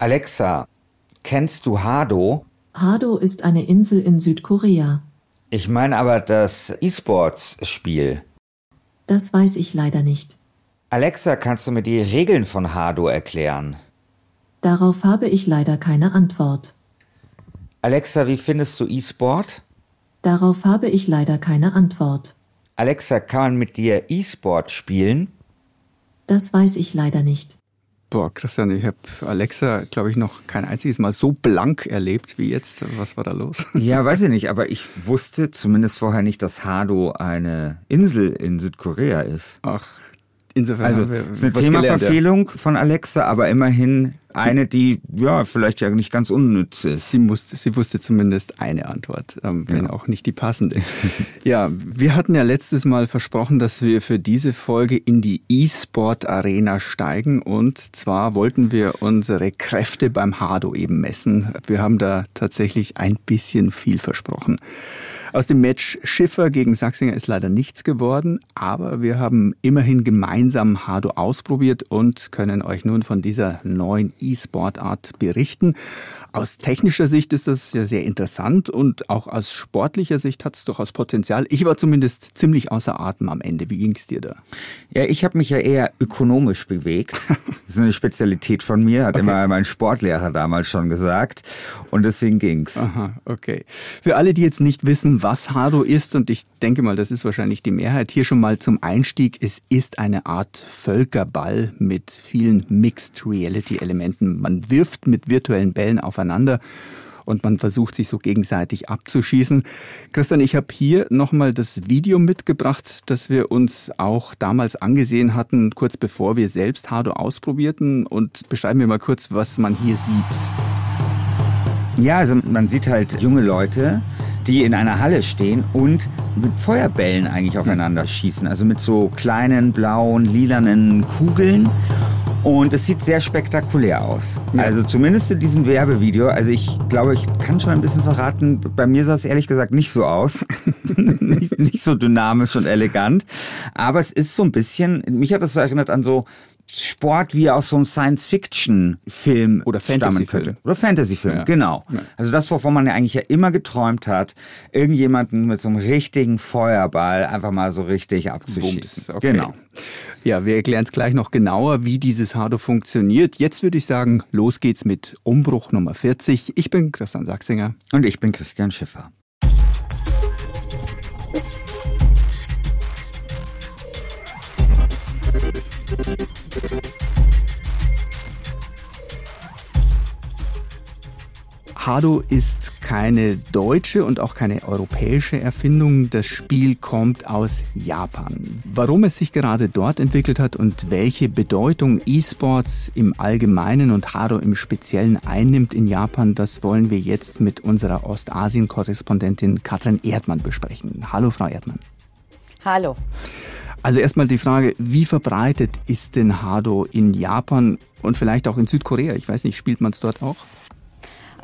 Alexa, kennst du Hado? Hado ist eine Insel in Südkorea. Ich meine aber das E-Sports-Spiel. Das weiß ich leider nicht. Alexa, kannst du mir die Regeln von Hado erklären? Darauf habe ich leider keine Antwort. Alexa, wie findest du E-Sport? Darauf habe ich leider keine Antwort. Alexa, kann man mit dir E-Sport spielen? Das weiß ich leider nicht. Boah, Christian, ich habe Alexa, glaube ich, noch kein einziges Mal so blank erlebt wie jetzt. Was war da los? Ja, weiß ich nicht, aber ich wusste zumindest vorher nicht, dass Hado eine Insel in Südkorea ist. Ach, insofern. Also, es ist eine Themaverfehlung ja. von Alexa, aber immerhin eine, die ja vielleicht ja nicht ganz unnütz ist. Sie, musste, sie wusste zumindest eine Antwort, ähm, wenn ja. auch nicht die passende. ja, wir hatten ja letztes Mal versprochen, dass wir für diese Folge in die E-Sport-Arena steigen und zwar wollten wir unsere Kräfte beim Hado eben messen. Wir haben da tatsächlich ein bisschen viel versprochen. Aus dem Match Schiffer gegen Sachsinger ist leider nichts geworden, aber wir haben immerhin gemeinsam Hado ausprobiert und können euch nun von dieser neuen E-Sportart berichten. Aus technischer Sicht ist das ja sehr interessant und auch aus sportlicher Sicht hat es durchaus Potenzial. Ich war zumindest ziemlich außer Atem am Ende. Wie ging es dir da? Ja, ich habe mich ja eher ökonomisch bewegt. Das ist eine Spezialität von mir, hat okay. immer mein Sportlehrer damals schon gesagt. Und deswegen ging's. Aha, okay. Für alle, die jetzt nicht wissen, was Hado ist, und ich denke mal, das ist wahrscheinlich die Mehrheit, hier schon mal zum Einstieg. Es ist eine Art Völkerball mit vielen Mixed Reality Elementen. Man wirft mit virtuellen Bällen aufeinander aufeinander und man versucht sich so gegenseitig abzuschießen. Christian, ich habe hier nochmal das Video mitgebracht, das wir uns auch damals angesehen hatten, kurz bevor wir selbst Hado ausprobierten und beschreiben wir mal kurz, was man hier sieht. Ja, also man sieht halt junge Leute, die in einer Halle stehen und mit Feuerbällen eigentlich aufeinander schießen. Also mit so kleinen blauen, lilanen Kugeln. Und es sieht sehr spektakulär aus. Ja. Also zumindest in diesem Werbevideo. Also ich glaube, ich kann schon ein bisschen verraten, bei mir sah es ehrlich gesagt nicht so aus. nicht, nicht so dynamisch und elegant. Aber es ist so ein bisschen, mich hat das so erinnert an so Sport wie aus so einem Science-Fiction-Film oder Fantasy-Film. Oder Fantasy-Film, ja. genau. Ja. Also das, wovon man ja eigentlich ja immer geträumt hat, irgendjemanden mit so einem richtigen Feuerball einfach mal so richtig abzuschießen. Okay. Genau. Ja, wir erklären es gleich noch genauer, wie dieses Hado funktioniert. Jetzt würde ich sagen, los geht's mit Umbruch Nummer 40. Ich bin Christian Sachsinger. Und ich bin Christian Schiffer. Hado ist keine deutsche und auch keine europäische Erfindung. Das Spiel kommt aus Japan. Warum es sich gerade dort entwickelt hat und welche Bedeutung E-Sports im Allgemeinen und Hado im Speziellen einnimmt in Japan, das wollen wir jetzt mit unserer Ostasien-Korrespondentin Katrin Erdmann besprechen. Hallo, Frau Erdmann. Hallo. Also erstmal die Frage, wie verbreitet ist denn Hado in Japan und vielleicht auch in Südkorea? Ich weiß nicht, spielt man es dort auch?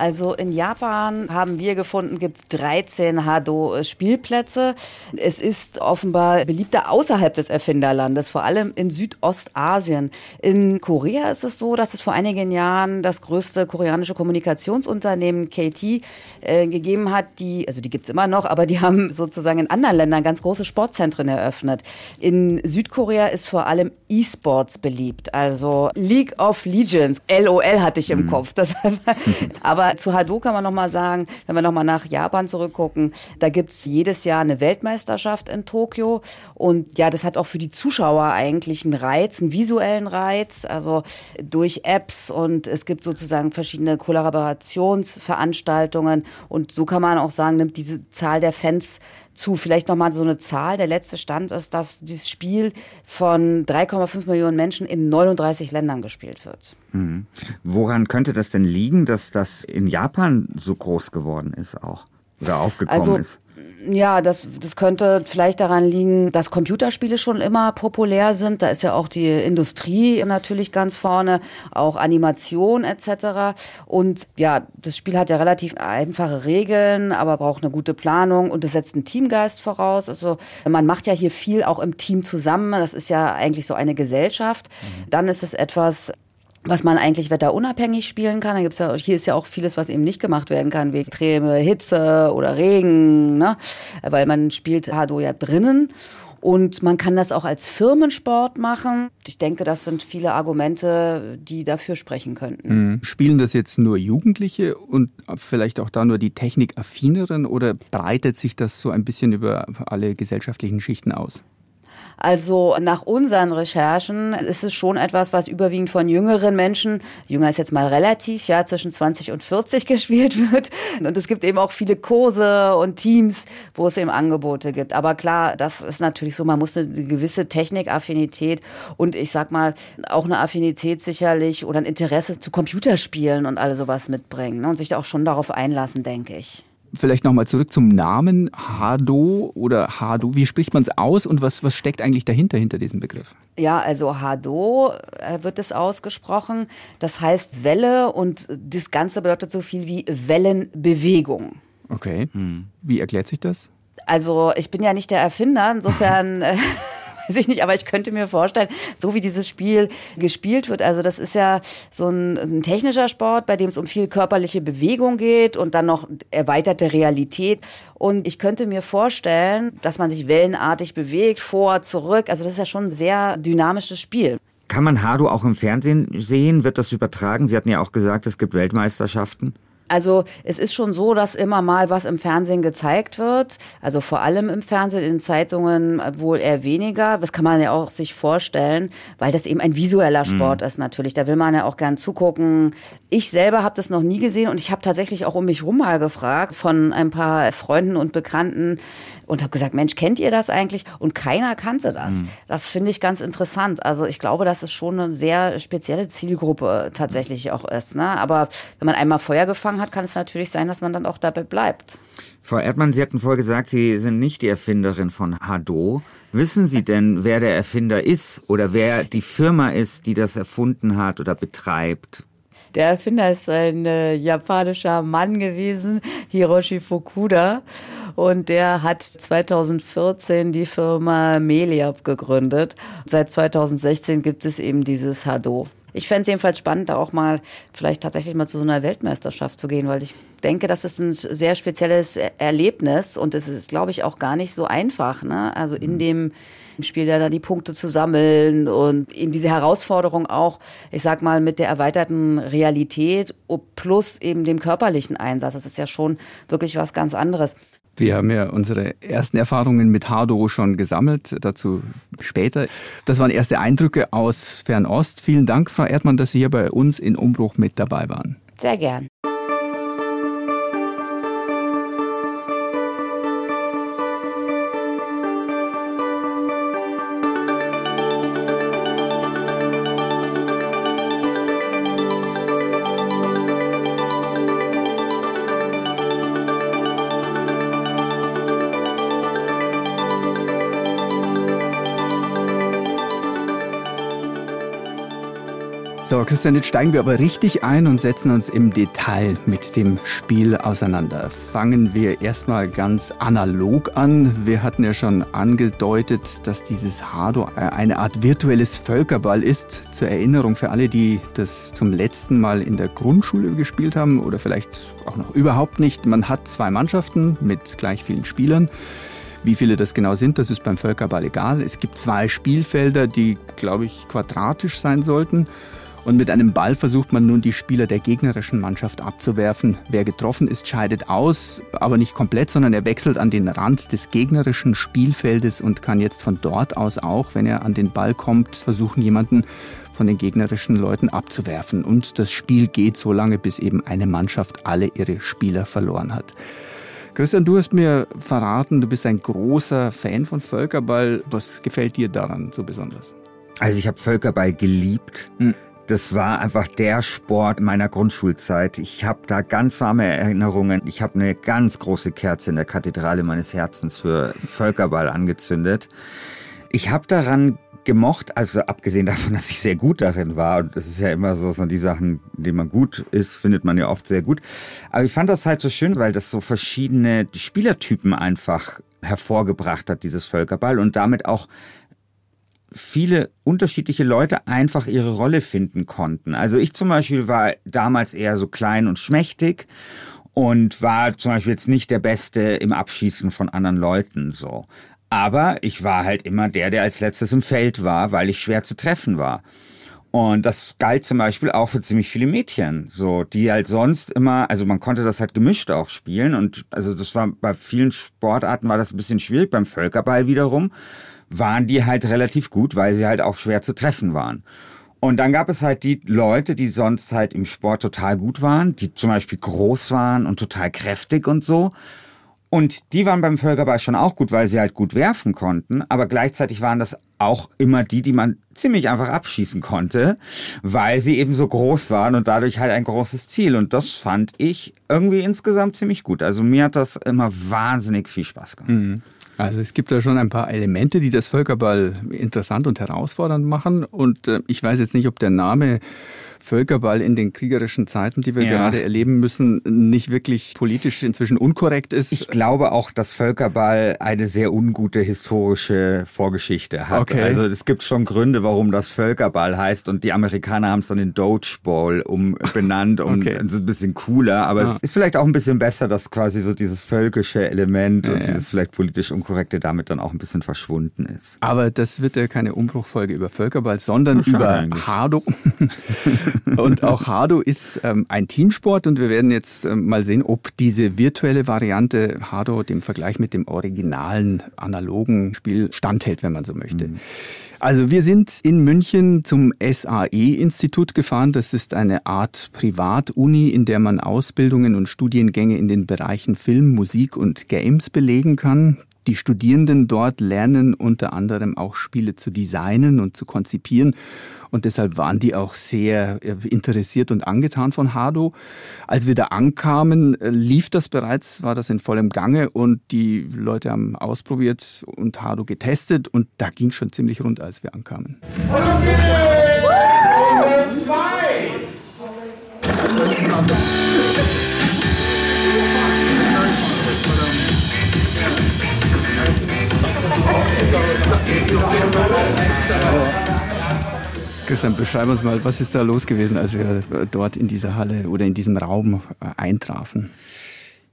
Also in Japan haben wir gefunden, gibt es 13 Hado-Spielplätze. Es ist offenbar beliebter außerhalb des Erfinderlandes, vor allem in Südostasien. In Korea ist es so, dass es vor einigen Jahren das größte koreanische Kommunikationsunternehmen KT äh, gegeben hat, die, also die gibt es immer noch, aber die haben sozusagen in anderen Ländern ganz große Sportzentren eröffnet. In Südkorea ist vor allem E-Sports beliebt, also League of Legends. LOL hatte ich im mhm. Kopf. Das, aber zu Hado kann man nochmal sagen, wenn wir nochmal nach Japan zurückgucken, da gibt's jedes Jahr eine Weltmeisterschaft in Tokio. Und ja, das hat auch für die Zuschauer eigentlich einen Reiz, einen visuellen Reiz, also durch Apps und es gibt sozusagen verschiedene Kollaborationsveranstaltungen. Und so kann man auch sagen, nimmt diese Zahl der Fans zu. Vielleicht nochmal so eine Zahl. Der letzte Stand ist, dass dieses Spiel von 3,5 Millionen Menschen in 39 Ländern gespielt wird. Mhm. Woran könnte das denn liegen, dass das in Japan so groß geworden ist auch? Oder aufgekommen also, ist? Ja, das, das könnte vielleicht daran liegen, dass Computerspiele schon immer populär sind. Da ist ja auch die Industrie natürlich ganz vorne, auch Animation etc. Und ja, das Spiel hat ja relativ einfache Regeln, aber braucht eine gute Planung und es setzt einen Teamgeist voraus. Also man macht ja hier viel auch im Team zusammen. Das ist ja eigentlich so eine Gesellschaft. Mhm. Dann ist es etwas was man eigentlich wetterunabhängig spielen kann. Da gibt's ja, hier ist ja auch vieles, was eben nicht gemacht werden kann, wie extreme Hitze oder Regen, ne? weil man spielt Hado ja drinnen. Und man kann das auch als Firmensport machen. Ich denke, das sind viele Argumente, die dafür sprechen könnten. Mhm. Spielen das jetzt nur Jugendliche und vielleicht auch da nur die Technikaffineren oder breitet sich das so ein bisschen über alle gesellschaftlichen Schichten aus? Also nach unseren Recherchen ist es schon etwas, was überwiegend von jüngeren Menschen, jünger ist jetzt mal relativ, ja, zwischen 20 und 40 gespielt wird. Und es gibt eben auch viele Kurse und Teams, wo es eben Angebote gibt. Aber klar, das ist natürlich so, man muss eine gewisse Technikaffinität und ich sag mal auch eine Affinität sicherlich oder ein Interesse zu Computerspielen und all sowas mitbringen ne, und sich auch schon darauf einlassen, denke ich. Vielleicht nochmal zurück zum Namen Hado oder Hado. Wie spricht man es aus und was, was steckt eigentlich dahinter, hinter diesem Begriff? Ja, also Hado äh, wird es ausgesprochen. Das heißt Welle und das Ganze bedeutet so viel wie Wellenbewegung. Okay. Hm. Wie erklärt sich das? Also ich bin ja nicht der Erfinder, insofern äh, weiß ich nicht, aber ich könnte mir vorstellen, so wie dieses Spiel gespielt wird, also das ist ja so ein, ein technischer Sport, bei dem es um viel körperliche Bewegung geht und dann noch erweiterte Realität. Und ich könnte mir vorstellen, dass man sich wellenartig bewegt, vor, zurück. Also das ist ja schon ein sehr dynamisches Spiel. Kann man Hado auch im Fernsehen sehen? Wird das übertragen? Sie hatten ja auch gesagt, es gibt Weltmeisterschaften. Also es ist schon so, dass immer mal was im Fernsehen gezeigt wird. Also vor allem im Fernsehen, in Zeitungen wohl eher weniger. Das kann man ja auch sich vorstellen, weil das eben ein visueller Sport mhm. ist natürlich. Da will man ja auch gern zugucken. Ich selber habe das noch nie gesehen und ich habe tatsächlich auch um mich rum mal gefragt von ein paar Freunden und Bekannten und habe gesagt, Mensch, kennt ihr das eigentlich? Und keiner kannte das. Mhm. Das finde ich ganz interessant. Also ich glaube, dass es schon eine sehr spezielle Zielgruppe tatsächlich auch ist. Ne? Aber wenn man einmal Feuer gefangen hat, kann es natürlich sein, dass man dann auch dabei bleibt. Frau Erdmann, Sie hatten vorher gesagt, Sie sind nicht die Erfinderin von Hado. Wissen Sie denn, wer der Erfinder ist oder wer die Firma ist, die das erfunden hat oder betreibt? Der Erfinder ist ein äh, japanischer Mann gewesen, Hiroshi Fukuda. Und der hat 2014 die Firma Meliab gegründet. Seit 2016 gibt es eben dieses Hado. Ich fände es jedenfalls spannend, da auch mal vielleicht tatsächlich mal zu so einer Weltmeisterschaft zu gehen, weil ich denke, das ist ein sehr spezielles Erlebnis und es ist, glaube ich, auch gar nicht so einfach. Ne? Also in dem Spiel ja dann die Punkte zu sammeln und eben diese Herausforderung auch, ich sag mal, mit der erweiterten Realität plus eben dem körperlichen Einsatz. Das ist ja schon wirklich was ganz anderes. Wir haben ja unsere ersten Erfahrungen mit Hardo schon gesammelt, dazu später. Das waren erste Eindrücke aus Fernost. Vielen Dank, Frau Erdmann, dass Sie hier bei uns in Umbruch mit dabei waren. Sehr gern. So, Christian, jetzt steigen wir aber richtig ein und setzen uns im Detail mit dem Spiel auseinander. Fangen wir erstmal ganz analog an. Wir hatten ja schon angedeutet, dass dieses Hado eine Art virtuelles Völkerball ist. Zur Erinnerung für alle, die das zum letzten Mal in der Grundschule gespielt haben oder vielleicht auch noch überhaupt nicht. Man hat zwei Mannschaften mit gleich vielen Spielern. Wie viele das genau sind, das ist beim Völkerball egal. Es gibt zwei Spielfelder, die, glaube ich, quadratisch sein sollten. Und mit einem Ball versucht man nun die Spieler der gegnerischen Mannschaft abzuwerfen. Wer getroffen ist, scheidet aus, aber nicht komplett, sondern er wechselt an den Rand des gegnerischen Spielfeldes und kann jetzt von dort aus auch, wenn er an den Ball kommt, versuchen, jemanden von den gegnerischen Leuten abzuwerfen. Und das Spiel geht so lange, bis eben eine Mannschaft alle ihre Spieler verloren hat. Christian, du hast mir verraten, du bist ein großer Fan von Völkerball. Was gefällt dir daran so besonders? Also ich habe Völkerball geliebt. Hm das war einfach der Sport meiner Grundschulzeit. Ich habe da ganz warme Erinnerungen. Ich habe eine ganz große Kerze in der Kathedrale meines Herzens für Völkerball angezündet. Ich habe daran gemocht, also abgesehen davon, dass ich sehr gut darin war, und das ist ja immer so, so die Sachen, in denen man gut ist, findet man ja oft sehr gut. Aber ich fand das halt so schön, weil das so verschiedene Spielertypen einfach hervorgebracht hat, dieses Völkerball, und damit auch viele unterschiedliche Leute einfach ihre Rolle finden konnten. Also ich zum Beispiel war damals eher so klein und schmächtig und war zum Beispiel jetzt nicht der Beste im Abschießen von anderen Leuten so. Aber ich war halt immer der, der als letztes im Feld war, weil ich schwer zu treffen war. Und das galt zum Beispiel auch für ziemlich viele Mädchen, so, die halt sonst immer, also man konnte das halt gemischt auch spielen und also das war bei vielen Sportarten war das ein bisschen schwierig, beim Völkerball wiederum waren die halt relativ gut, weil sie halt auch schwer zu treffen waren. Und dann gab es halt die Leute, die sonst halt im Sport total gut waren, die zum Beispiel groß waren und total kräftig und so. Und die waren beim Völkerball schon auch gut, weil sie halt gut werfen konnten. Aber gleichzeitig waren das auch immer die, die man ziemlich einfach abschießen konnte, weil sie eben so groß waren und dadurch halt ein großes Ziel. Und das fand ich irgendwie insgesamt ziemlich gut. Also mir hat das immer wahnsinnig viel Spaß gemacht. Mhm. Also es gibt da schon ein paar Elemente, die das Völkerball interessant und herausfordernd machen. Und äh, ich weiß jetzt nicht, ob der Name Völkerball in den kriegerischen Zeiten, die wir ja. gerade erleben müssen, nicht wirklich politisch inzwischen unkorrekt ist. Ich glaube auch, dass Völkerball eine sehr ungute historische Vorgeschichte hat. Okay. Also es gibt schon Gründe, warum das Völkerball heißt und die Amerikaner haben es dann in Dodgeball umbenannt und okay. ist ein bisschen cooler, aber ah. es ist vielleicht auch ein bisschen besser, dass quasi so dieses völkische Element ja, und dieses vielleicht politisch unkorrekte damit dann auch ein bisschen verschwunden ist. Aber das wird ja keine Umbruchfolge über Völkerball, sondern über. Hardo. und auch Hardo ist ähm, ein Teamsport und wir werden jetzt ähm, mal sehen, ob diese virtuelle Variante Hardo dem Vergleich mit dem originalen analogen Spiel standhält, wenn man so möchte. Mhm. Also wir sind in München zum SAE-Institut gefahren. Das ist eine Art Privatuni, in der man Ausbildungen und Studiengänge in den Bereichen Film, Musik und Games belegen kann. Die Studierenden dort lernen unter anderem auch Spiele zu designen und zu konzipieren. Und deshalb waren die auch sehr äh, interessiert und angetan von Hardo. Als wir da ankamen, äh, lief das bereits, war das in vollem Gange und die Leute haben ausprobiert und Hardo getestet und da ging schon ziemlich rund, als wir ankamen. Und los geht's! Zwei! Christian, beschreib uns mal, was ist da los gewesen, als wir dort in dieser Halle oder in diesem Raum äh, eintrafen?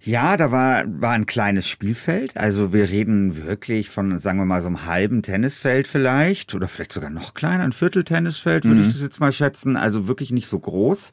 Ja, da war, war ein kleines Spielfeld. Also wir reden wirklich von, sagen wir mal, so einem halben Tennisfeld vielleicht oder vielleicht sogar noch kleiner, ein Viertel-Tennisfeld, würde mhm. ich das jetzt mal schätzen. Also wirklich nicht so groß.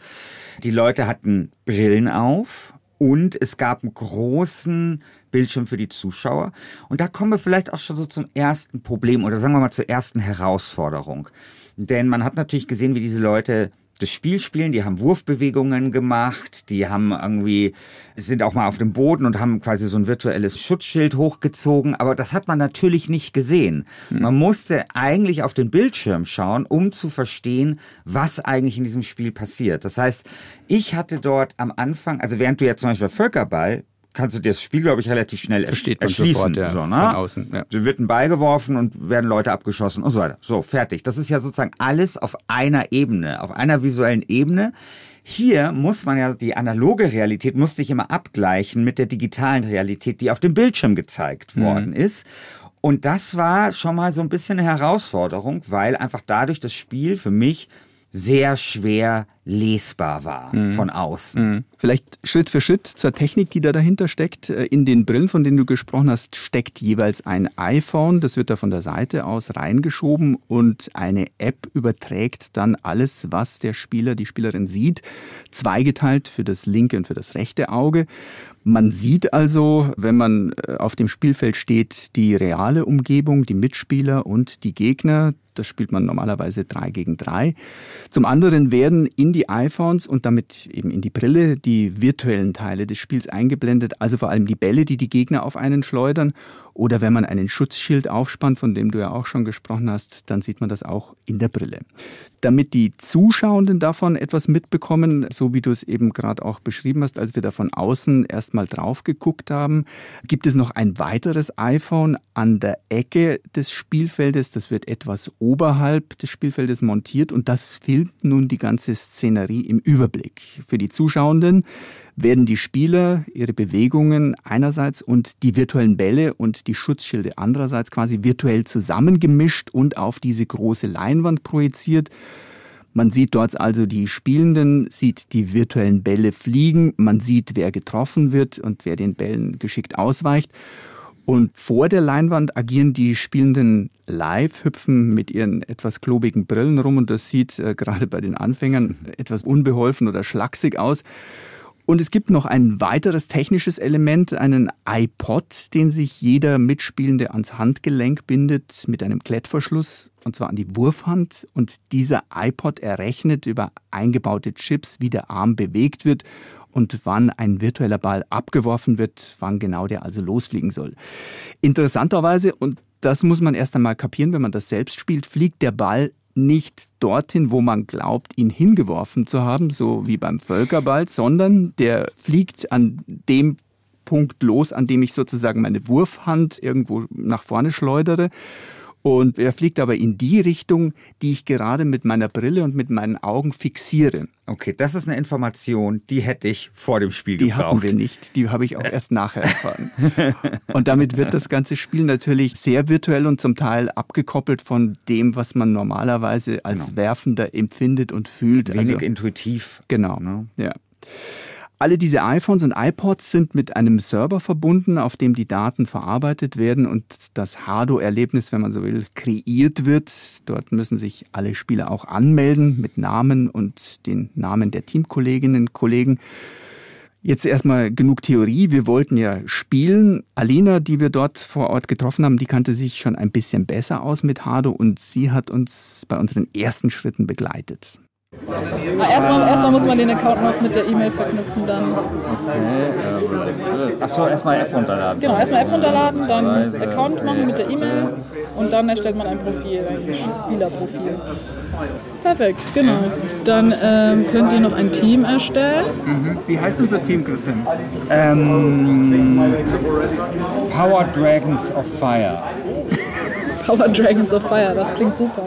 Die Leute hatten Brillen auf und es gab einen großen Bildschirm für die Zuschauer. Und da kommen wir vielleicht auch schon so zum ersten Problem oder sagen wir mal zur ersten Herausforderung. Denn man hat natürlich gesehen, wie diese Leute das Spiel spielen, die haben Wurfbewegungen gemacht, die haben irgendwie, sind auch mal auf dem Boden und haben quasi so ein virtuelles Schutzschild hochgezogen, aber das hat man natürlich nicht gesehen. Hm. Man musste eigentlich auf den Bildschirm schauen, um zu verstehen, was eigentlich in diesem Spiel passiert. Das heißt, ich hatte dort am Anfang, also während du ja zum Beispiel Völkerball kannst du dir das Spiel, glaube ich, relativ schnell Versteht erschließen. Sofort, ja, so, ne? Von außen, ja. So wird ein Ball geworfen und werden Leute abgeschossen und so weiter. So, fertig. Das ist ja sozusagen alles auf einer Ebene, auf einer visuellen Ebene. Hier muss man ja die analoge Realität muss sich immer abgleichen mit der digitalen Realität, die auf dem Bildschirm gezeigt mhm. worden ist. Und das war schon mal so ein bisschen eine Herausforderung, weil einfach dadurch das Spiel für mich sehr schwer lesbar war mhm. von außen. Mhm. Vielleicht Schritt für Schritt zur Technik, die da dahinter steckt. Äh, in den Brillen, von denen du gesprochen hast, steckt jeweils ein iPhone. Das wird da von der Seite aus reingeschoben und eine App überträgt dann alles, was der Spieler, die Spielerin sieht, zweigeteilt für das linke und für das rechte Auge. Man sieht also, wenn man äh, auf dem Spielfeld steht, die reale Umgebung, die Mitspieler und die Gegner. Das spielt man normalerweise drei gegen drei. Zum anderen werden in die iPhones und damit eben in die Brille die virtuellen Teile des Spiels eingeblendet, also vor allem die Bälle, die die Gegner auf einen schleudern oder wenn man einen Schutzschild aufspannt, von dem du ja auch schon gesprochen hast, dann sieht man das auch in der Brille. Damit die Zuschauenden davon etwas mitbekommen, so wie du es eben gerade auch beschrieben hast, als wir da von außen erstmal drauf geguckt haben, gibt es noch ein weiteres iPhone an der Ecke des Spielfeldes. Das wird etwas oberhalb des Spielfeldes montiert und das filmt nun die ganze Szenerie im Überblick. Für die Zuschauenden werden die Spieler ihre Bewegungen einerseits und die virtuellen Bälle und die Schutzschilde andererseits quasi virtuell zusammengemischt und auf diese große Leinwand projiziert. Man sieht dort also die Spielenden, sieht die virtuellen Bälle fliegen, man sieht, wer getroffen wird und wer den Bällen geschickt ausweicht. Und vor der Leinwand agieren die Spielenden live, hüpfen mit ihren etwas klobigen Brillen rum und das sieht äh, gerade bei den Anfängern etwas unbeholfen oder schlaksig aus. Und es gibt noch ein weiteres technisches Element, einen iPod, den sich jeder Mitspielende ans Handgelenk bindet mit einem Klettverschluss, und zwar an die Wurfhand. Und dieser iPod errechnet über eingebaute Chips, wie der Arm bewegt wird und wann ein virtueller Ball abgeworfen wird, wann genau der also losfliegen soll. Interessanterweise, und das muss man erst einmal kapieren, wenn man das selbst spielt, fliegt der Ball nicht dorthin, wo man glaubt, ihn hingeworfen zu haben, so wie beim Völkerball, sondern der fliegt an dem Punkt los, an dem ich sozusagen meine Wurfhand irgendwo nach vorne schleudere. Und er fliegt aber in die Richtung, die ich gerade mit meiner Brille und mit meinen Augen fixiere. Okay, das ist eine Information, die hätte ich vor dem Spiel die gebraucht. Die hatten wir nicht, die habe ich auch erst nachher erfahren. und damit wird das ganze Spiel natürlich sehr virtuell und zum Teil abgekoppelt von dem, was man normalerweise als genau. Werfender empfindet und fühlt. Wenig also, intuitiv. Genau, ne? ja. Alle diese iPhones und iPods sind mit einem Server verbunden, auf dem die Daten verarbeitet werden und das Hardo-Erlebnis, wenn man so will, kreiert wird. Dort müssen sich alle Spieler auch anmelden mit Namen und den Namen der Teamkolleginnen und Kollegen. Jetzt erstmal genug Theorie. Wir wollten ja spielen. Alina, die wir dort vor Ort getroffen haben, die kannte sich schon ein bisschen besser aus mit Hardo und sie hat uns bei unseren ersten Schritten begleitet. Erstmal, erstmal muss man den Account noch mit der E-Mail verknüpfen, dann. Okay. Ähm, Achso, erstmal App runterladen. Genau, erstmal App runterladen, dann Account machen mit der E-Mail und dann erstellt man ein Profil, ein Spielerprofil. Perfekt, genau. Dann ähm, könnt ihr noch ein Team erstellen. Mhm. Wie heißt unser Team, Christian? Ähm, Power Dragons of Fire. Power Dragons of Fire, das klingt super.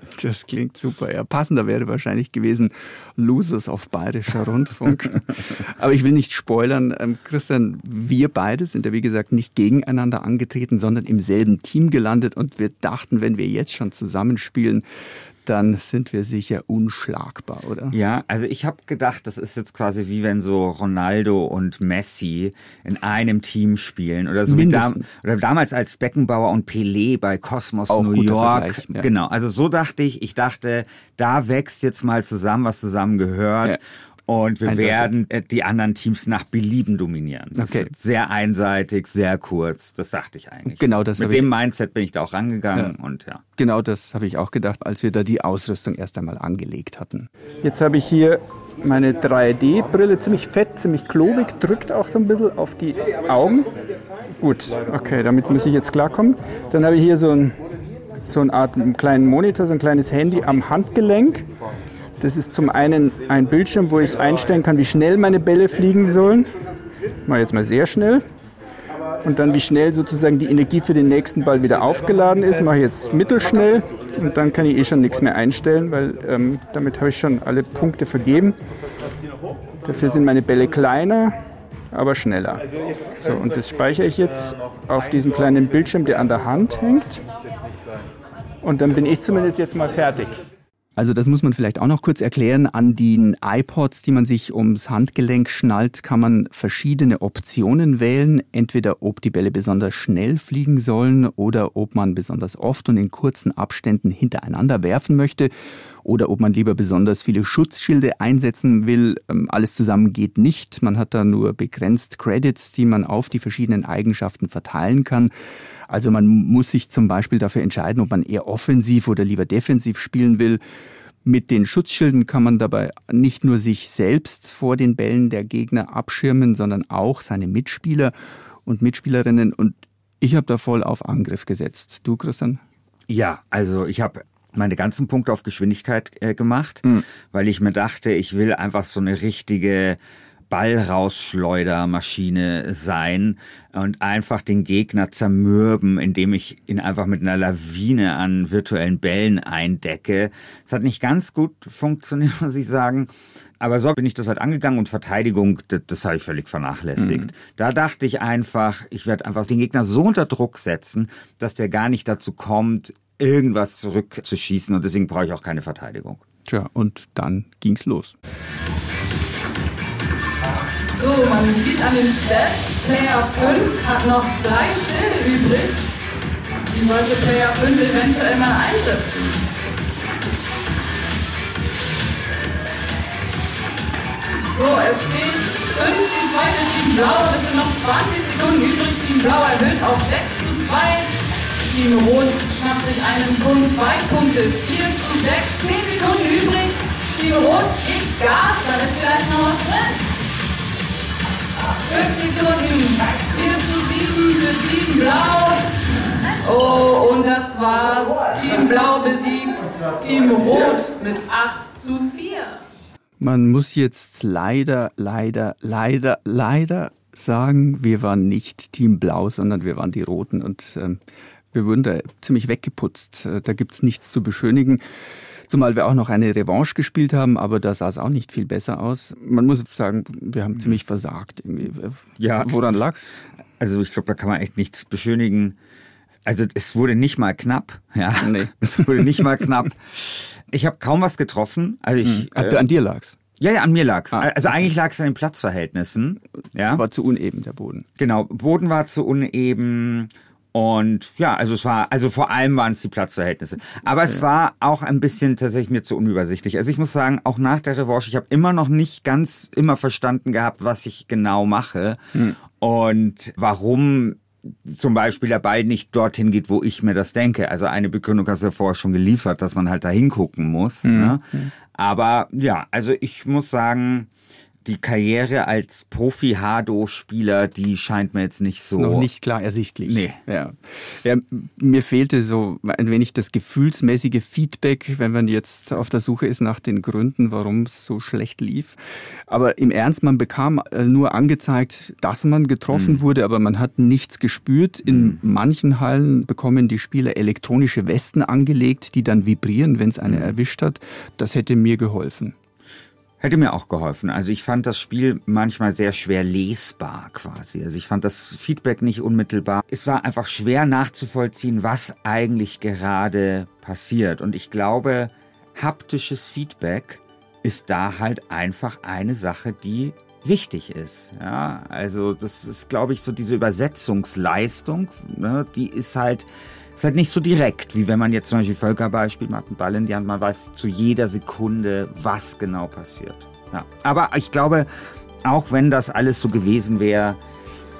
Das klingt super. Ja, passender wäre wahrscheinlich gewesen Losers auf Bayerischer Rundfunk. Aber ich will nicht spoilern. Ähm, Christian, wir beide sind ja wie gesagt nicht gegeneinander angetreten, sondern im selben Team gelandet und wir dachten, wenn wir jetzt schon zusammenspielen, dann sind wir sicher unschlagbar, oder? Ja, also ich habe gedacht, das ist jetzt quasi wie wenn so Ronaldo und Messi in einem Team spielen oder so da, oder damals als Beckenbauer und Pelé bei Cosmos Auch New York. Ja. Genau, also so dachte ich, ich dachte, da wächst jetzt mal zusammen, was zusammen gehört. Ja. Und wir Eindeutig. werden äh, die anderen Teams nach Belieben dominieren. Das okay. ist sehr einseitig, sehr kurz. Das dachte ich eigentlich. Genau das. Mit dem Mindset bin ich da auch rangegangen ja. und ja. Genau das habe ich auch gedacht, als wir da die Ausrüstung erst einmal angelegt hatten. Jetzt habe ich hier meine 3D-Brille, ziemlich fett, ziemlich klobig, drückt auch so ein bisschen auf die Augen. Gut, okay, damit muss ich jetzt klarkommen. Dann habe ich hier so, ein, so eine Art einen kleinen Monitor, so ein kleines Handy am Handgelenk. Das ist zum einen ein Bildschirm, wo ich einstellen kann, wie schnell meine Bälle fliegen sollen. Mache jetzt mal sehr schnell. Und dann, wie schnell sozusagen die Energie für den nächsten Ball wieder aufgeladen ist, mache ich jetzt mittelschnell. Und dann kann ich eh schon nichts mehr einstellen, weil ähm, damit habe ich schon alle Punkte vergeben. Dafür sind meine Bälle kleiner, aber schneller. So, und das speichere ich jetzt auf diesem kleinen Bildschirm, der an der Hand hängt. Und dann bin ich zumindest jetzt mal fertig. Also das muss man vielleicht auch noch kurz erklären. An den iPods, die man sich ums Handgelenk schnallt, kann man verschiedene Optionen wählen. Entweder ob die Bälle besonders schnell fliegen sollen oder ob man besonders oft und in kurzen Abständen hintereinander werfen möchte oder ob man lieber besonders viele Schutzschilde einsetzen will. Ähm, alles zusammen geht nicht. Man hat da nur begrenzt Credits, die man auf die verschiedenen Eigenschaften verteilen kann. Also man muss sich zum Beispiel dafür entscheiden, ob man eher offensiv oder lieber defensiv spielen will. Mit den Schutzschilden kann man dabei nicht nur sich selbst vor den Bällen der Gegner abschirmen, sondern auch seine Mitspieler und Mitspielerinnen. Und ich habe da voll auf Angriff gesetzt. Du, Christian? Ja, also ich habe meine ganzen Punkte auf Geschwindigkeit äh, gemacht, mhm. weil ich mir dachte, ich will einfach so eine richtige Ballrausschleudermaschine sein und einfach den Gegner zermürben, indem ich ihn einfach mit einer Lawine an virtuellen Bällen eindecke. Es hat nicht ganz gut funktioniert, muss ich sagen. Aber so bin ich das halt angegangen und Verteidigung, das, das habe ich völlig vernachlässigt. Mhm. Da dachte ich einfach, ich werde einfach den Gegner so unter Druck setzen, dass der gar nicht dazu kommt, irgendwas zurückzuschießen und deswegen brauche ich auch keine Verteidigung. Tja, und dann ging's los. So, man sieht an dem Stats, Player 5 hat noch drei Schilde übrig. Die sollte Player 5 eventuell mal einsetzen. So, es steht 5 zu 2 für Team Blau. Es sind noch 20 Sekunden übrig. Team Blau erhöht auf 6 zu 2. Team Rot schnappt sich einen Punkt. 2 Punkte. 4 zu 6. 10 Sekunden übrig. Team Rot gibt Gas. Dann ist vielleicht noch was drin. 5 Sekunden. 4 zu 7 für Team Blau. Oh, und das war's. Team Blau besiegt Team Rot mit 8 zu 4. Man muss jetzt leider, leider, leider, leider sagen, wir waren nicht Team Blau, sondern wir waren die Roten und ähm, wir wurden da ziemlich weggeputzt. Äh, da gibt's nichts zu beschönigen. Zumal wir auch noch eine Revanche gespielt haben, aber da sah es auch nicht viel besser aus. Man muss sagen, wir haben ziemlich versagt. Irgendwie. Ja. Woran lag's? Also ich glaube, da kann man echt nichts beschönigen. Also es wurde nicht mal knapp. Ja, nee. es wurde nicht mal knapp. Ich habe kaum was getroffen. Also ich, Ach, äh, an dir lag's? Ja, ja, an mir lag's. Ah, also okay. eigentlich lag es an den Platzverhältnissen. Ja. War zu uneben der Boden. Genau, Boden war zu uneben. Und ja, also es war, also vor allem waren es die Platzverhältnisse. Aber es war auch ein bisschen tatsächlich mir zu unübersichtlich. Also ich muss sagen, auch nach der Revanche, ich habe immer noch nicht ganz immer verstanden gehabt, was ich genau mache hm. und warum zum Beispiel der Ball nicht dorthin geht, wo ich mir das denke. Also eine Begründung hast du ja vorher schon geliefert, dass man halt da hingucken muss. Mhm. Ne? Aber ja, also ich muss sagen, die Karriere als Profi-Hado-Spieler, die scheint mir jetzt nicht so. Ist noch nicht klar ersichtlich. Nee. Ja. ja. Mir fehlte so ein wenig das gefühlsmäßige Feedback, wenn man jetzt auf der Suche ist nach den Gründen, warum es so schlecht lief. Aber im Ernst, man bekam äh, nur angezeigt, dass man getroffen mhm. wurde, aber man hat nichts gespürt. In mhm. manchen Hallen bekommen die Spieler elektronische Westen angelegt, die dann vibrieren, wenn es eine mhm. erwischt hat. Das hätte mir geholfen. Hätte mir auch geholfen. Also ich fand das Spiel manchmal sehr schwer lesbar quasi. Also ich fand das Feedback nicht unmittelbar. Es war einfach schwer nachzuvollziehen, was eigentlich gerade passiert. Und ich glaube, haptisches Feedback ist da halt einfach eine Sache, die wichtig ist. Ja, also das ist, glaube ich, so diese Übersetzungsleistung, ne, die ist halt ist halt nicht so direkt, wie wenn man jetzt zum Beispiel Völkerball spielt, man hat einen Ball in die Hand, man weiß zu jeder Sekunde, was genau passiert. Ja. Aber ich glaube, auch wenn das alles so gewesen wäre,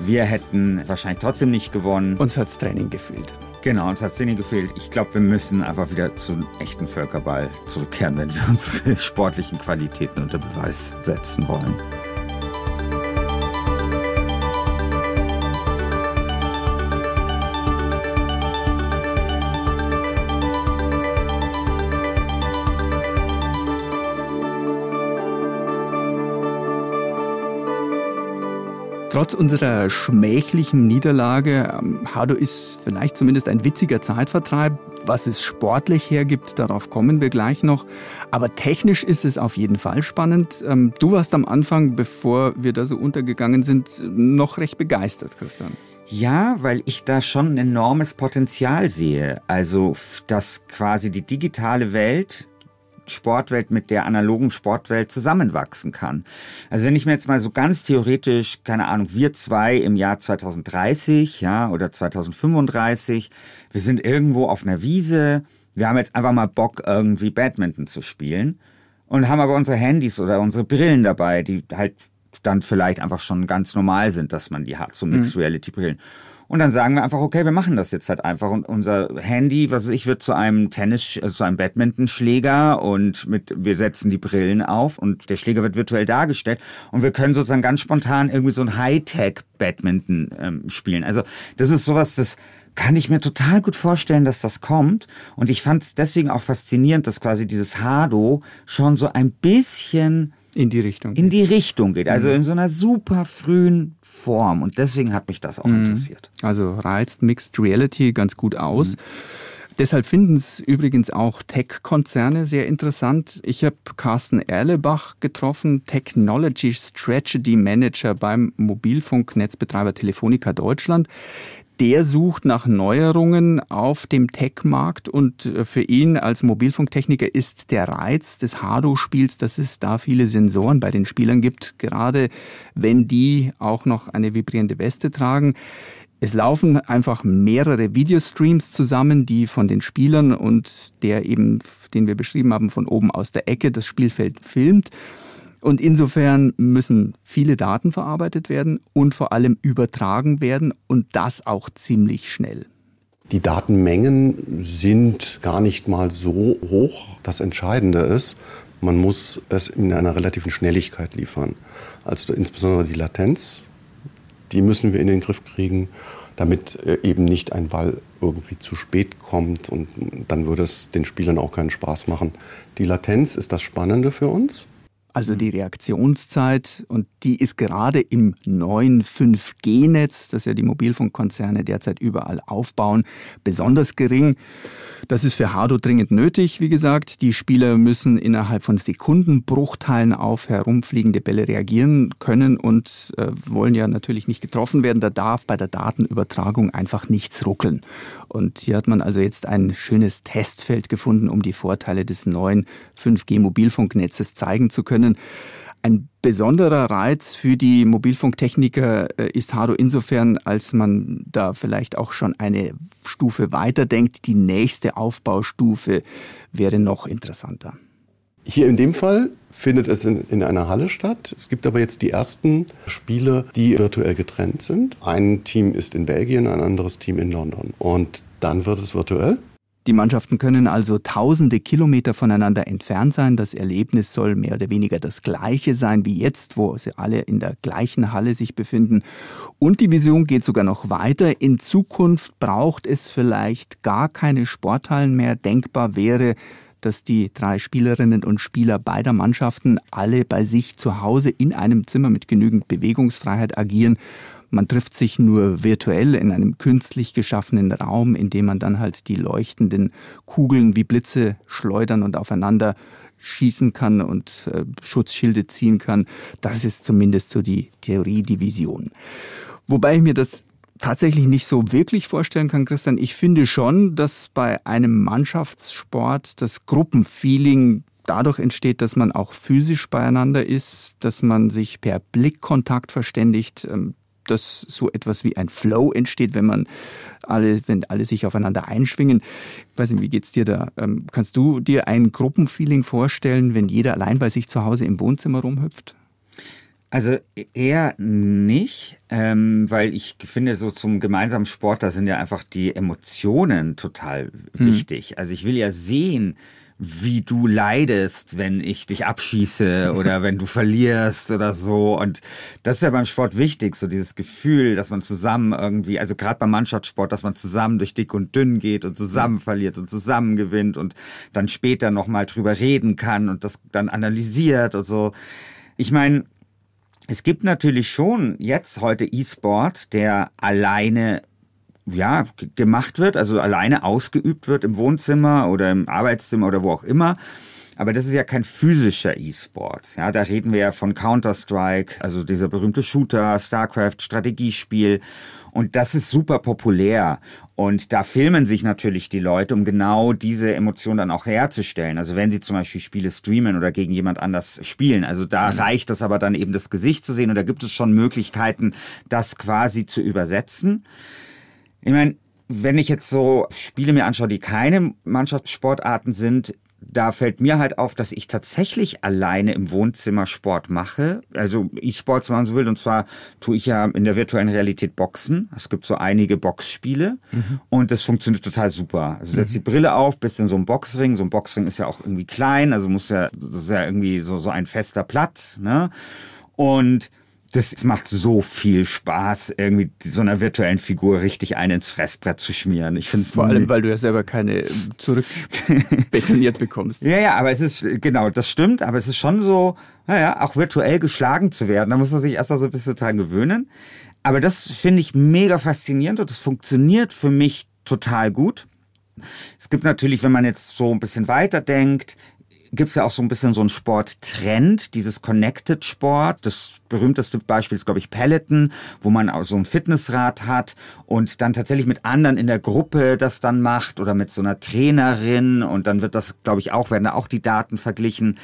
wir hätten wahrscheinlich trotzdem nicht gewonnen. Uns hat's Training gefehlt. Genau, uns hat's Training gefehlt. Ich glaube, wir müssen einfach wieder zum echten Völkerball zurückkehren, wenn wir unsere sportlichen Qualitäten unter Beweis setzen wollen. Trotz unserer schmählichen Niederlage, ähm, Hado ist vielleicht zumindest ein witziger Zeitvertreib. Was es sportlich hergibt, darauf kommen wir gleich noch. Aber technisch ist es auf jeden Fall spannend. Ähm, du warst am Anfang, bevor wir da so untergegangen sind, noch recht begeistert, Christian. Ja, weil ich da schon ein enormes Potenzial sehe. Also, dass quasi die digitale Welt Sportwelt mit der analogen Sportwelt zusammenwachsen kann. Also wenn ich mir jetzt mal so ganz theoretisch, keine Ahnung, wir zwei im Jahr 2030, ja, oder 2035, wir sind irgendwo auf einer Wiese, wir haben jetzt einfach mal Bock, irgendwie Badminton zu spielen und haben aber unsere Handys oder unsere Brillen dabei, die halt dann vielleicht einfach schon ganz normal sind, dass man die hat, so Mixed mhm. Reality Brillen. Und dann sagen wir einfach, okay, wir machen das jetzt halt einfach. Und unser Handy, was weiß ich, wird zu einem Tennis, also zu einem Badmintonschläger und mit, wir setzen die Brillen auf und der Schläger wird virtuell dargestellt. Und wir können sozusagen ganz spontan irgendwie so ein Hightech-Badminton ähm, spielen. Also das ist sowas, das kann ich mir total gut vorstellen, dass das kommt. Und ich fand es deswegen auch faszinierend, dass quasi dieses Hado schon so ein bisschen in die Richtung. In die Richtung geht. Also mhm. in so einer super frühen Form. Und deswegen hat mich das auch mhm. interessiert. Also reizt Mixed Reality ganz gut aus. Mhm. Deshalb finden es übrigens auch Tech-Konzerne sehr interessant. Ich habe Carsten Erlebach getroffen, Technology Strategy Manager beim Mobilfunknetzbetreiber Telefonica Deutschland der sucht nach Neuerungen auf dem Tech-Markt und äh, für ihn als Mobilfunktechniker ist der Reiz des Hado-Spiels, dass es da viele Sensoren bei den Spielern gibt, gerade wenn die auch noch eine vibrierende Weste tragen. Es laufen einfach mehrere Videostreams zusammen, die von den Spielern und der eben, den wir beschrieben haben, von oben aus der Ecke das Spielfeld filmt. Und insofern müssen viele Daten verarbeitet werden und vor allem übertragen werden und das auch ziemlich schnell. Die Datenmengen sind gar nicht mal so hoch. Das Entscheidende ist, man muss es in einer relativen Schnelligkeit liefern. Also insbesondere die Latenz, die müssen wir in den Griff kriegen, damit äh, eben nicht ein Ball irgendwie zu spät kommt und dann würde es den Spielern auch keinen Spaß machen. Die Latenz ist das Spannende für uns also die Reaktionszeit, und die ist gerade im neuen 5G-Netz, das ja die Mobilfunkkonzerne derzeit überall aufbauen, besonders gering. Das ist für Hardo dringend nötig, wie gesagt. Die Spieler müssen innerhalb von Sekundenbruchteilen auf herumfliegende Bälle reagieren können und äh, wollen ja natürlich nicht getroffen werden. Da darf bei der Datenübertragung einfach nichts ruckeln. Und hier hat man also jetzt ein schönes Testfeld gefunden, um die Vorteile des neuen 5G-Mobilfunknetzes zeigen zu können. Ein besonderer Reiz für die Mobilfunktechniker äh, ist Haro insofern, als man da vielleicht auch schon eine Stufe weiterdenkt. Die nächste Aufbaustufe wäre noch interessanter. Hier in dem Fall findet es in, in, einer Halle statt. Es gibt aber jetzt die ersten Spiele, die virtuell getrennt sind. Ein Team ist in Belgien, ein anderes Team in London. Und dann wird es virtuell. Die Mannschaften können also tausende Kilometer voneinander entfernt sein. Das Erlebnis soll mehr oder weniger das gleiche sein wie jetzt, wo sie alle in der gleichen Halle sich befinden. Und die Vision geht sogar noch weiter. In Zukunft braucht es vielleicht gar keine Sporthallen mehr. Denkbar wäre, dass die drei Spielerinnen und Spieler beider Mannschaften alle bei sich zu Hause in einem Zimmer mit genügend Bewegungsfreiheit agieren man trifft sich nur virtuell in einem künstlich geschaffenen Raum, in dem man dann halt die leuchtenden Kugeln wie Blitze schleudern und aufeinander schießen kann und äh, Schutzschilde ziehen kann. Das ist zumindest so die Theorie, die Vision. Wobei ich mir das tatsächlich nicht so wirklich vorstellen kann, Christian. Ich finde schon, dass bei einem Mannschaftssport das Gruppenfeeling dadurch entsteht, dass man auch physisch beieinander ist, dass man sich per Blickkontakt verständigt, ähm, dass so etwas wie ein Flow entsteht, wenn man alle, wenn alle sich aufeinander einschwingen. Ich weiß nicht, wie geht's dir da? Ähm, kannst du dir ein Gruppenfeeling vorstellen, wenn jeder allein bei sich zu Hause im Wohnzimmer rumhüpft? Also eher nicht, ähm, weil ich finde, so zum gemeinsamen Sport, da sind ja einfach die Emotionen total hm. wichtig. Also ich will ja sehen, wie du leidest, wenn ich dich abschieße oder wenn du verlierst oder so. Und das ist ja beim Sport wichtig, so dieses Gefühl, dass man zusammen irgendwie, also gerade beim Mannschaftssport, dass man zusammen durch dick und dünn geht und zusammen verliert und zusammen gewinnt und dann später nochmal drüber reden kann und das dann analysiert und so. Ich meine, es gibt natürlich schon jetzt heute E-Sport, der alleine ja, gemacht wird, also alleine ausgeübt wird im Wohnzimmer oder im Arbeitszimmer oder wo auch immer. Aber das ist ja kein physischer E-Sports. Ja, da reden wir ja von Counter-Strike, also dieser berühmte Shooter, StarCraft, Strategiespiel. Und das ist super populär. Und da filmen sich natürlich die Leute, um genau diese Emotion dann auch herzustellen. Also wenn sie zum Beispiel Spiele streamen oder gegen jemand anders spielen. Also da mhm. reicht es aber dann eben das Gesicht zu sehen. Und da gibt es schon Möglichkeiten, das quasi zu übersetzen. Ich meine, wenn ich jetzt so Spiele mir anschaue, die keine Mannschaftssportarten sind, da fällt mir halt auf, dass ich tatsächlich alleine im Wohnzimmer Sport mache. Also E-Sports, wenn man so will. Und zwar tue ich ja in der virtuellen Realität Boxen. Es gibt so einige Boxspiele mhm. und das funktioniert total super. Also setzt mhm. die Brille auf, bist in so einem Boxring. So ein Boxring ist ja auch irgendwie klein, also muss ja, das ist ja irgendwie so, so ein fester Platz. Ne? Und das macht so viel Spaß, irgendwie so einer virtuellen Figur richtig einen ins Fressbrett zu schmieren. Ich finde es vor allem, weil du ja selber keine zurückbetoniert bekommst. ja, ja, aber es ist genau, das stimmt, aber es ist schon so, naja, auch virtuell geschlagen zu werden. Da muss man sich erst mal so ein bisschen dran gewöhnen. Aber das finde ich mega faszinierend und das funktioniert für mich total gut. Es gibt natürlich, wenn man jetzt so ein bisschen weiter denkt, gibt es ja auch so ein bisschen so einen Sporttrend, dieses Connected Sport. Das berühmteste Beispiel ist, glaube ich, Peloton, wo man auch so ein Fitnessrad hat und dann tatsächlich mit anderen in der Gruppe das dann macht oder mit so einer Trainerin und dann wird das, glaube ich, auch, werden da auch die Daten verglichen.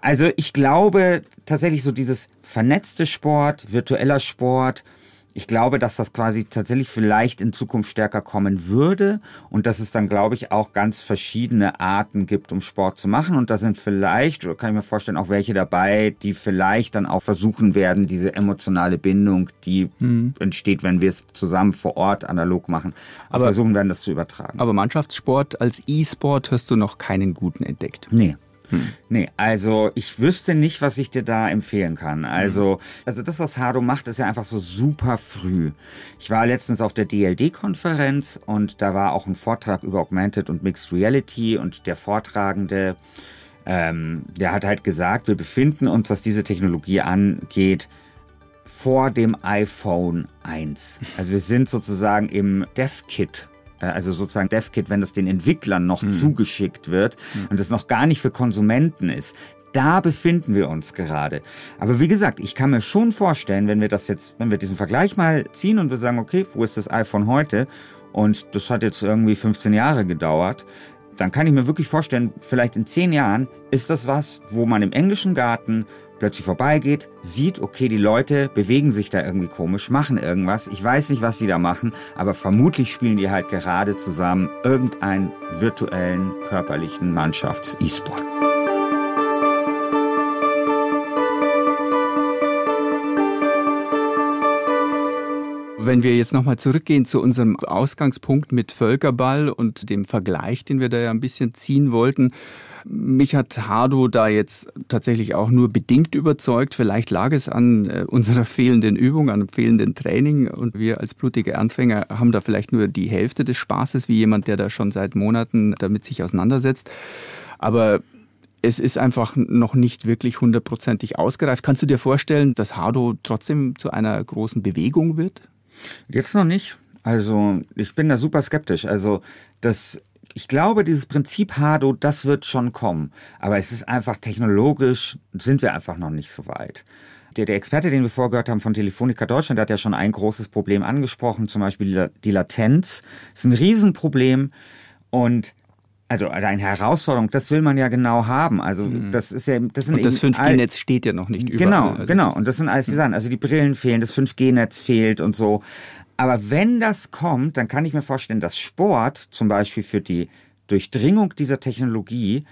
Also ich glaube tatsächlich so dieses vernetzte Sport, virtueller Sport, ich glaube, dass das quasi tatsächlich vielleicht in Zukunft stärker kommen würde und dass es dann, glaube ich, auch ganz verschiedene Arten gibt, um Sport zu machen. Und da sind vielleicht, oder kann ich mir vorstellen, auch welche dabei, die vielleicht dann auch versuchen werden, diese emotionale Bindung, die mhm. entsteht, wenn wir es zusammen vor Ort analog machen, aber versuchen werden, das zu übertragen. Aber Mannschaftssport als E-Sport hast du noch keinen guten entdeckt. Nee. Hm. Nee, also ich wüsste nicht, was ich dir da empfehlen kann. Also, hm. also das, was Hado macht, ist ja einfach so super früh. Ich war letztens auf der DLD-Konferenz und da war auch ein Vortrag über Augmented und Mixed Reality und der Vortragende, ähm, der hat halt gesagt, wir befinden uns, was diese Technologie angeht, vor dem iPhone 1. Also wir sind sozusagen im Dev-Kit also sozusagen DevKit, wenn das den Entwicklern noch mhm. zugeschickt wird mhm. und es noch gar nicht für Konsumenten ist. Da befinden wir uns gerade. Aber wie gesagt, ich kann mir schon vorstellen, wenn wir das jetzt, wenn wir diesen Vergleich mal ziehen und wir sagen, okay, wo ist das iPhone heute? Und das hat jetzt irgendwie 15 Jahre gedauert. Dann kann ich mir wirklich vorstellen, vielleicht in 10 Jahren ist das was, wo man im englischen Garten plötzlich vorbeigeht, sieht, okay, die Leute bewegen sich da irgendwie komisch, machen irgendwas. Ich weiß nicht, was sie da machen, aber vermutlich spielen die halt gerade zusammen irgendeinen virtuellen, körperlichen Mannschafts-E-Sport. Wenn wir jetzt nochmal zurückgehen zu unserem Ausgangspunkt mit Völkerball und dem Vergleich, den wir da ja ein bisschen ziehen wollten, mich hat Hardo da jetzt tatsächlich auch nur bedingt überzeugt. Vielleicht lag es an äh, unserer fehlenden Übung, an fehlenden Training und wir als blutige Anfänger haben da vielleicht nur die Hälfte des Spaßes wie jemand, der da schon seit Monaten damit sich auseinandersetzt. Aber es ist einfach noch nicht wirklich hundertprozentig ausgereift. Kannst du dir vorstellen, dass Hardo trotzdem zu einer großen Bewegung wird? Jetzt noch nicht. Also ich bin da super skeptisch. Also das ich glaube, dieses Prinzip Hado, das wird schon kommen. Aber es ist einfach technologisch, sind wir einfach noch nicht so weit. Der, der Experte, den wir vorgehört haben von Telefonica Deutschland, der hat ja schon ein großes Problem angesprochen, zum Beispiel die Latenz. Das ist ein Riesenproblem. Und also eine Herausforderung, das will man ja genau haben. Also mhm. das ist ja, das sind und das 5G-Netz steht ja noch nicht überall. Genau, also genau. Und das sind alles die Sachen. Also die Brillen fehlen, das 5G-Netz fehlt und so. Aber wenn das kommt, dann kann ich mir vorstellen, dass Sport zum Beispiel für die Durchdringung dieser Technologie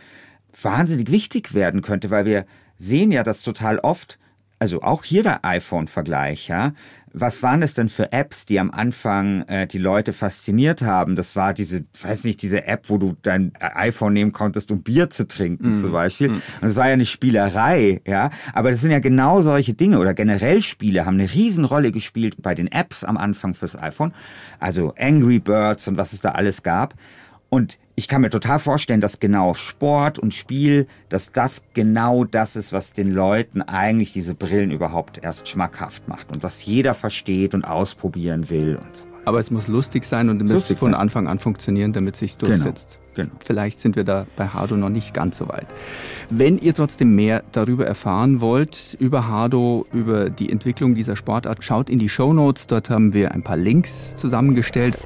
wahnsinnig wichtig werden könnte, weil wir sehen ja, dass total oft also auch hier der iPhone-Vergleich, ja. Was waren das denn für Apps, die am Anfang äh, die Leute fasziniert haben? Das war diese, weiß nicht, diese App, wo du dein iPhone nehmen konntest, um Bier zu trinken mm. zum Beispiel. Mm. Und das war ja eine Spielerei, ja. Aber das sind ja genau solche Dinge oder generell Spiele haben eine Riesenrolle gespielt bei den Apps am Anfang fürs iPhone. Also Angry Birds und was es da alles gab. Und ich kann mir total vorstellen, dass genau Sport und Spiel, dass das genau das ist, was den Leuten eigentlich diese Brillen überhaupt erst schmackhaft macht und was jeder versteht und ausprobieren will und so Aber es muss lustig sein und es muss von sein. Anfang an funktionieren, damit es sich genau, durchsetzt. Genau, genau. Vielleicht sind wir da bei Hardo noch nicht ganz so weit. Wenn ihr trotzdem mehr darüber erfahren wollt, über Hardo, über die Entwicklung dieser Sportart, schaut in die Show Notes. Dort haben wir ein paar Links zusammengestellt.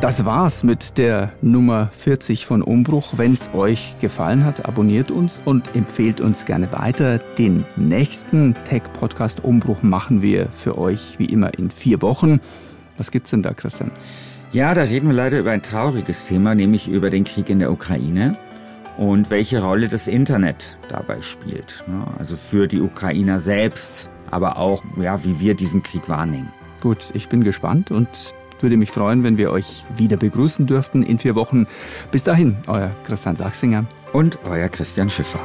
Das war's mit der Nummer 40 von Umbruch. Wenn es euch gefallen hat, abonniert uns und empfehlt uns gerne weiter. Den nächsten Tech-Podcast Umbruch machen wir für euch wie immer in vier Wochen. Was gibt's denn da, Christian? Ja, da reden wir leider über ein trauriges Thema, nämlich über den Krieg in der Ukraine und welche Rolle das Internet dabei spielt. Ne? Also für die Ukrainer selbst, aber auch, ja, wie wir diesen Krieg wahrnehmen. Gut, ich bin gespannt und würde mich freuen, wenn wir euch wieder begrüßen dürften in vier Wochen. Bis dahin, euer Christian Sachsinger und euer Christian Schiffer.